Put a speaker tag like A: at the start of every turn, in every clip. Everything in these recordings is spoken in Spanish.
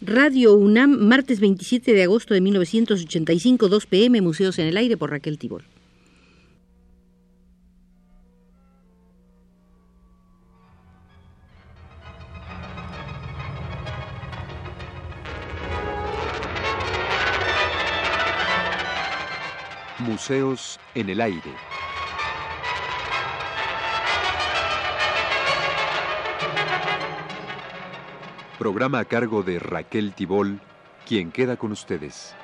A: Radio UNAM, martes 27 de agosto de 1985, 2 pm, Museos en el Aire por Raquel Tibol.
B: Museos en el Aire. Programa a cargo de Raquel Tibol, quien queda con ustedes.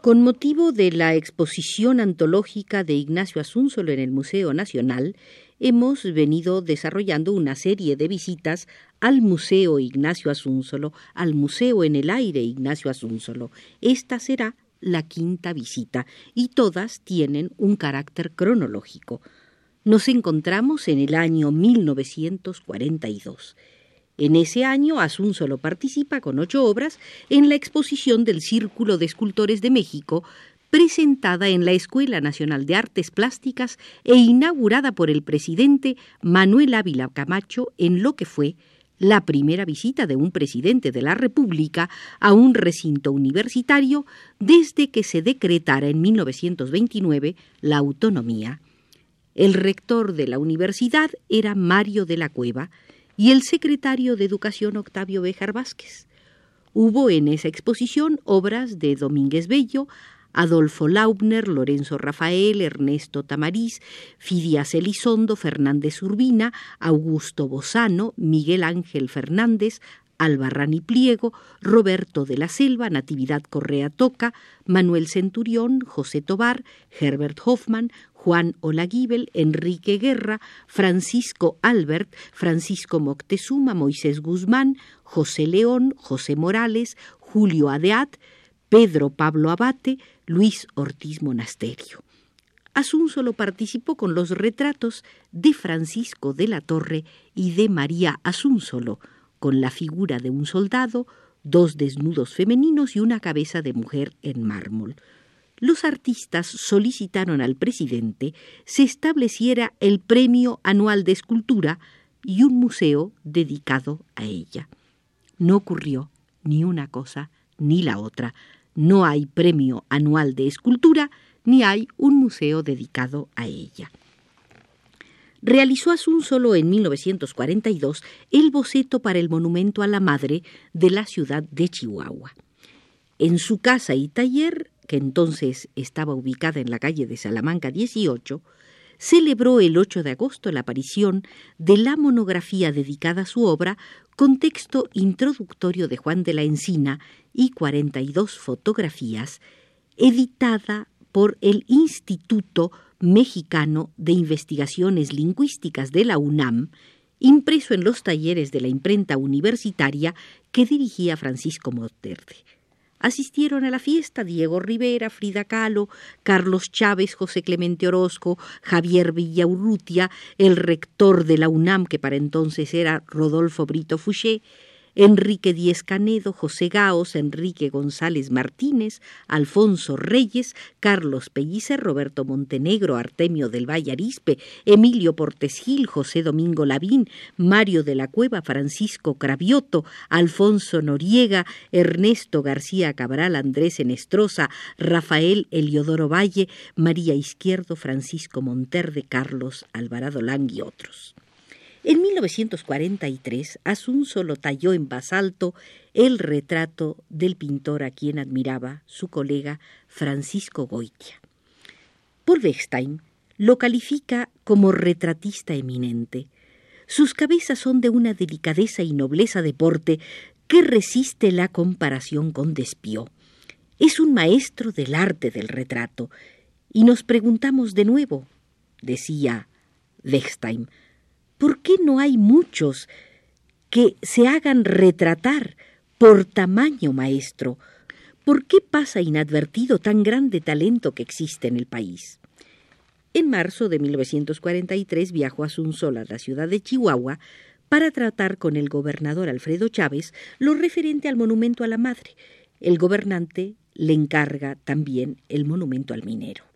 A: Con motivo de la exposición antológica de Ignacio Asúnzolo en el Museo Nacional, hemos venido desarrollando una serie de visitas al Museo Ignacio Asúnzolo, al Museo en el Aire Ignacio Asúnzolo. Esta será la quinta visita y todas tienen un carácter cronológico. Nos encontramos en el año 1942. En ese año, solo participa con ocho obras en la exposición del Círculo de Escultores de México, presentada en la Escuela Nacional de Artes Plásticas e inaugurada por el presidente Manuel Ávila Camacho en lo que fue la primera visita de un presidente de la República a un recinto universitario desde que se decretara en 1929 la autonomía. El rector de la universidad era Mario de la Cueva y el secretario de Educación Octavio Béjar Vázquez. Hubo en esa exposición obras de Domínguez Bello, Adolfo Laubner, Lorenzo Rafael, Ernesto Tamariz, Fidias Elizondo, Fernández Urbina, Augusto Bozano, Miguel Ángel Fernández, Albarrani Pliego, Roberto de la Selva, Natividad Correa Toca, Manuel Centurión, José Tobar, Herbert Hoffman, Juan Olaguibel, Enrique Guerra, Francisco Albert, Francisco Moctezuma, Moisés Guzmán, José León, José Morales, Julio Adeat, Pedro Pablo Abate, Luis Ortiz Monasterio. solo participó con los retratos de Francisco de la Torre y de María Asúnsolo, con la figura de un soldado, dos desnudos femeninos y una cabeza de mujer en mármol. Los artistas solicitaron al presidente se estableciera el Premio Anual de Escultura y un museo dedicado a ella. No ocurrió ni una cosa ni la otra no hay premio anual de escultura ni hay un museo dedicado a ella. Realizó solo en 1942 el boceto para el monumento a la madre de la ciudad de Chihuahua. En su casa y taller, que entonces estaba ubicada en la calle de Salamanca 18, celebró el 8 de agosto la aparición de la monografía dedicada a su obra con texto introductorio de Juan de la Encina y 42 fotografías, editada por el Instituto Mexicano de Investigaciones Lingüísticas de la UNAM, impreso en los talleres de la imprenta universitaria que dirigía Francisco Monterde. Asistieron a la fiesta Diego Rivera, Frida Kahlo, Carlos Chávez, José Clemente Orozco, Javier Villaurrutia, el rector de la UNAM, que para entonces era Rodolfo Brito Fouché, Enrique Díez Canedo, José Gaos, Enrique González Martínez, Alfonso Reyes, Carlos Pellicer, Roberto Montenegro, Artemio del Valle Arispe, Emilio Portes Gil, José Domingo Lavín, Mario de la Cueva, Francisco Cravioto, Alfonso Noriega, Ernesto García Cabral, Andrés Enestrosa, Rafael Eliodoro Valle, María Izquierdo, Francisco Monterde, Carlos Alvarado Lang y otros. En 1943, solo talló en basalto el retrato del pintor a quien admiraba su colega Francisco Goitia. Paul Bechstein lo califica como retratista eminente. Sus cabezas son de una delicadeza y nobleza de porte que resiste la comparación con Despió. Es un maestro del arte del retrato. Y nos preguntamos de nuevo, decía Bechstein, ¿por qué no hay muchos que se hagan retratar por tamaño maestro? ¿Por qué pasa inadvertido tan grande talento que existe en el país? En marzo de 1943 viajó a Asunzol, la ciudad de Chihuahua, para tratar con el gobernador Alfredo Chávez lo referente al monumento a la madre. El gobernante le encarga también el monumento al minero.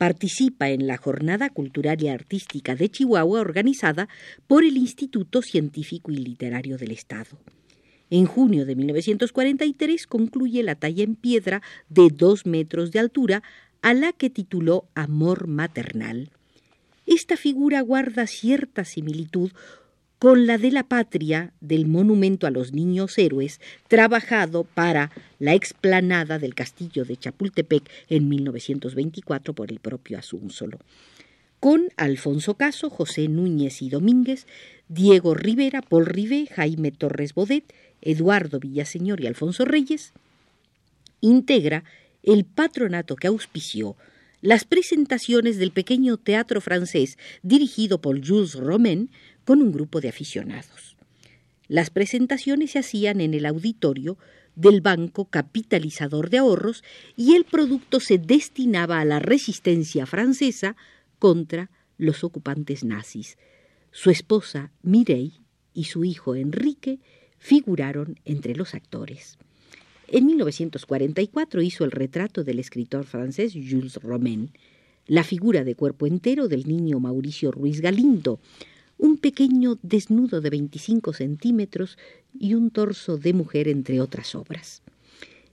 A: Participa en la Jornada Cultural y Artística de Chihuahua organizada por el Instituto Científico y Literario del Estado. En junio de 1943 concluye la talla en piedra de dos metros de altura a la que tituló Amor Maternal. Esta figura guarda cierta similitud con la de la patria del monumento a los niños héroes, trabajado para la explanada del castillo de Chapultepec en 1924 por el propio Asúnzolo. Con Alfonso Caso, José Núñez y Domínguez, Diego Rivera, Paul Rivé, Jaime Torres Bodet, Eduardo Villaseñor y Alfonso Reyes, integra el patronato que auspició las presentaciones del pequeño teatro francés dirigido por Jules Romain con un grupo de aficionados. Las presentaciones se hacían en el auditorio del Banco Capitalizador de Ahorros y el producto se destinaba a la resistencia francesa contra los ocupantes nazis. Su esposa Mireille y su hijo Enrique figuraron entre los actores. En 1944 hizo el retrato del escritor francés Jules Romain, la figura de cuerpo entero del niño Mauricio Ruiz Galindo, un pequeño desnudo de 25 centímetros y un torso de mujer, entre otras obras.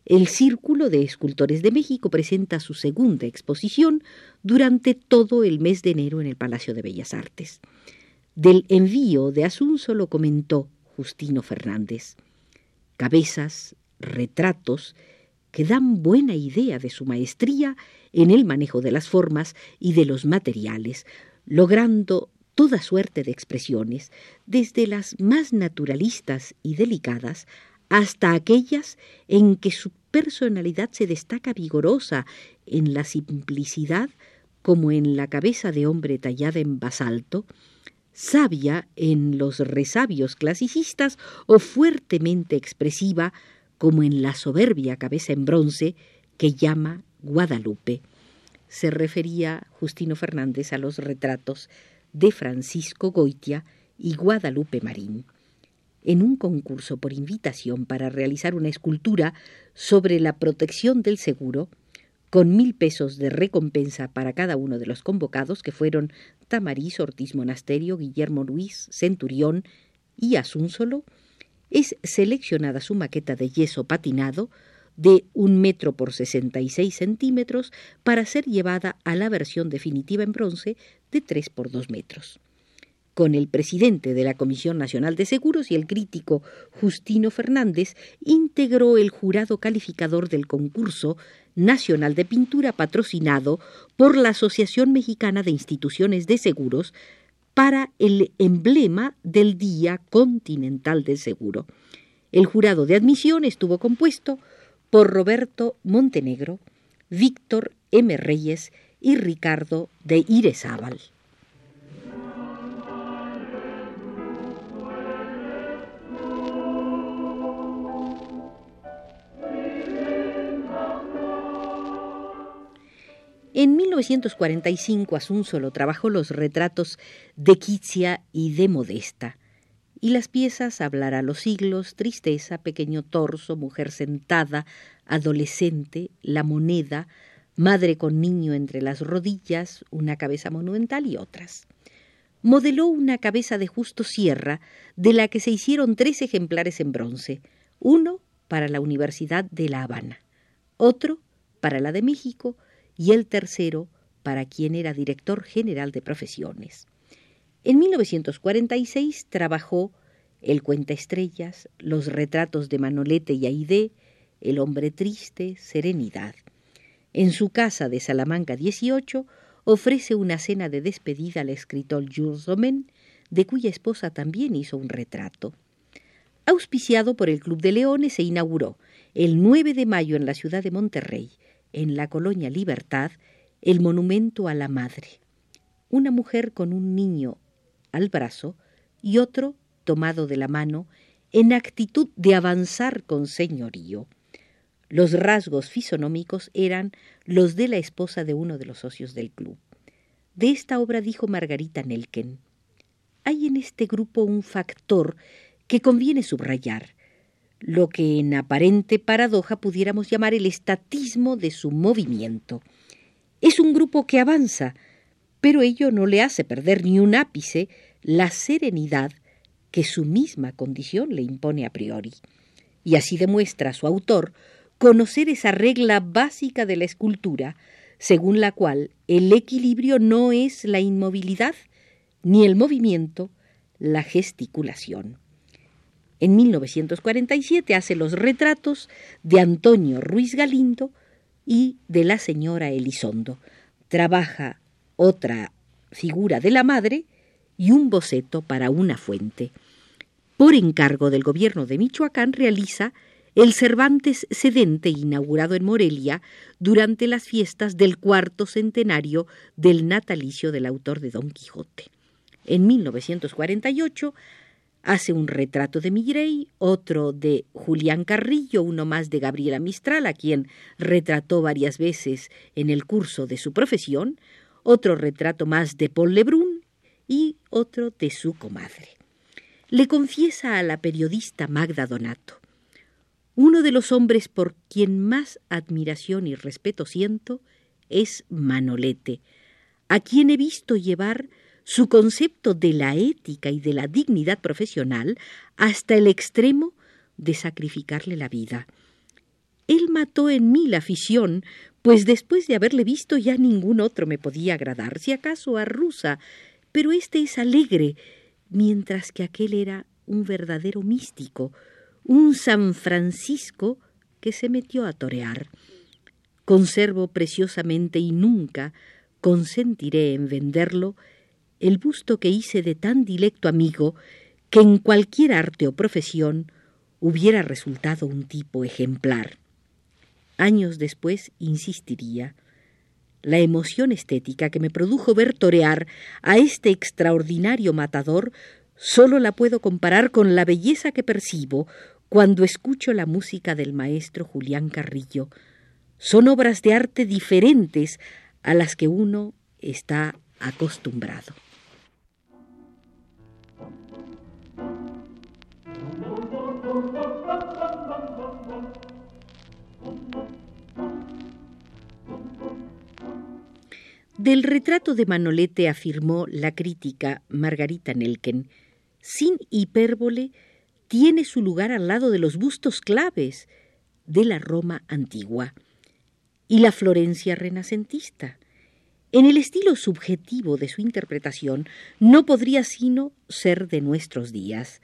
A: El Círculo de Escultores de México presenta su segunda exposición durante todo el mes de enero en el Palacio de Bellas Artes. Del envío de Asunzo lo comentó Justino Fernández. Cabezas, retratos que dan buena idea de su maestría en el manejo de las formas y de los materiales, logrando toda suerte de expresiones, desde las más naturalistas y delicadas hasta aquellas en que su personalidad se destaca vigorosa en la simplicidad como en la cabeza de hombre tallada en basalto, sabia en los resabios clasicistas o fuertemente expresiva como en la soberbia cabeza en bronce que llama Guadalupe. Se refería Justino Fernández a los retratos de Francisco Goitia y Guadalupe Marín. En un concurso por invitación para realizar una escultura sobre la protección del seguro, con mil pesos de recompensa para cada uno de los convocados, que fueron Tamariz, Ortiz Monasterio, Guillermo Luis, Centurión y Asúnzolo, es seleccionada su maqueta de yeso patinado de un metro por 66 centímetros para ser llevada a la versión definitiva en bronce de 3 por 2 metros. Con el presidente de la Comisión Nacional de Seguros y el crítico Justino Fernández, integró el jurado calificador del concurso nacional de pintura patrocinado por la Asociación Mexicana de Instituciones de Seguros para el emblema del Día Continental del Seguro. El jurado de admisión estuvo compuesto por Roberto Montenegro, Víctor M. Reyes y Ricardo de Irezábal. En 1945 solo trabajó los retratos de Quitzia y de Modesta, y las piezas Hablar a los siglos, Tristeza, Pequeño torso, Mujer sentada, Adolescente, La moneda, Madre con niño entre las rodillas, Una cabeza monumental y otras. Modeló una cabeza de Justo Sierra, de la que se hicieron tres ejemplares en bronce, uno para la Universidad de La Habana, otro para la de México y el tercero para quien era director general de profesiones. En 1946 trabajó El Cuenta Estrellas, Los Retratos de Manolete y Aide, El Hombre Triste, Serenidad. En su casa de Salamanca 18 ofrece una cena de despedida al escritor Jules Domen, de cuya esposa también hizo un retrato. Auspiciado por el Club de Leones, se inauguró el 9 de mayo en la ciudad de Monterrey en la colonia Libertad el monumento a la madre. Una mujer con un niño al brazo y otro tomado de la mano en actitud de avanzar con señorío. Los rasgos fisonómicos eran los de la esposa de uno de los socios del club. De esta obra dijo Margarita Nelken, hay en este grupo un factor que conviene subrayar, lo que en aparente paradoja pudiéramos llamar el estatismo de su movimiento. Es un grupo que avanza, pero ello no le hace perder ni un ápice la serenidad que su misma condición le impone a priori. Y así demuestra su autor conocer esa regla básica de la escultura, según la cual el equilibrio no es la inmovilidad, ni el movimiento, la gesticulación. En 1947 hace los retratos de Antonio Ruiz Galindo y de la señora Elizondo. Trabaja otra figura de la madre y un boceto para una fuente. Por encargo del gobierno de Michoacán realiza el Cervantes Sedente inaugurado en Morelia durante las fiestas del cuarto centenario del natalicio del autor de Don Quijote. En 1948 hace un retrato de Migrey, otro de Julián Carrillo, uno más de Gabriela Mistral, a quien retrató varias veces en el curso de su profesión, otro retrato más de Paul Lebrun y otro de su comadre. Le confiesa a la periodista Magda Donato uno de los hombres por quien más admiración y respeto siento es Manolete, a quien he visto llevar su concepto de la ética y de la dignidad profesional hasta el extremo de sacrificarle la vida. Él mató en mí la afición, pues después de haberle visto ya ningún otro me podía agradar, si acaso a Rusa, pero éste es alegre, mientras que aquel era un verdadero místico, un San Francisco que se metió a torear. Conservo preciosamente y nunca consentiré en venderlo el busto que hice de tan dilecto amigo que en cualquier arte o profesión hubiera resultado un tipo ejemplar. Años después insistiría. La emoción estética que me produjo ver torear a este extraordinario matador solo la puedo comparar con la belleza que percibo cuando escucho la música del maestro Julián Carrillo. Son obras de arte diferentes a las que uno está acostumbrado. Del retrato de Manolete afirmó la crítica Margarita Nelken, sin hipérbole, tiene su lugar al lado de los bustos claves de la Roma antigua y la Florencia renacentista. En el estilo subjetivo de su interpretación no podría sino ser de nuestros días.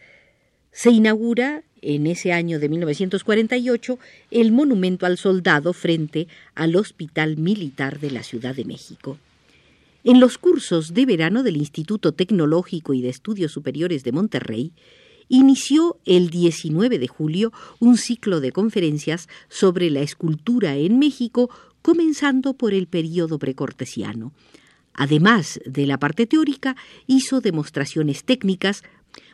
A: Se inaugura en ese año de 1948 el monumento al soldado frente al Hospital Militar de la Ciudad de México. En los cursos de verano del Instituto Tecnológico y de Estudios Superiores de Monterrey, inició el 19 de julio un ciclo de conferencias sobre la escultura en México, comenzando por el período precortesiano. Además de la parte teórica, hizo demostraciones técnicas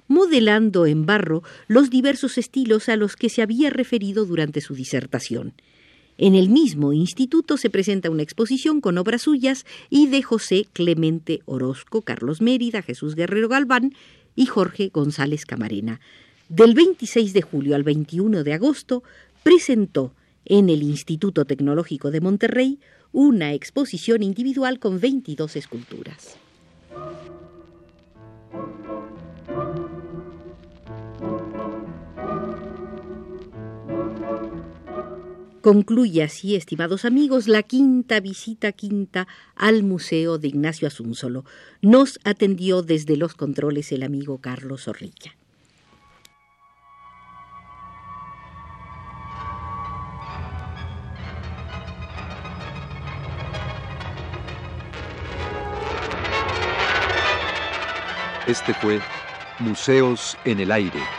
A: modelando en barro los diversos estilos a los que se había referido durante su disertación. En el mismo instituto se presenta una exposición con obras suyas y de José Clemente Orozco, Carlos Mérida, Jesús Guerrero Galván y Jorge González Camarena. Del 26 de julio al 21 de agosto presentó en el Instituto Tecnológico de Monterrey una exposición individual con 22 esculturas. Concluye así, estimados amigos, la quinta visita quinta al Museo de Ignacio Asúnzolo. Nos atendió desde los controles el amigo Carlos Zorrilla.
B: Este fue Museos en el Aire.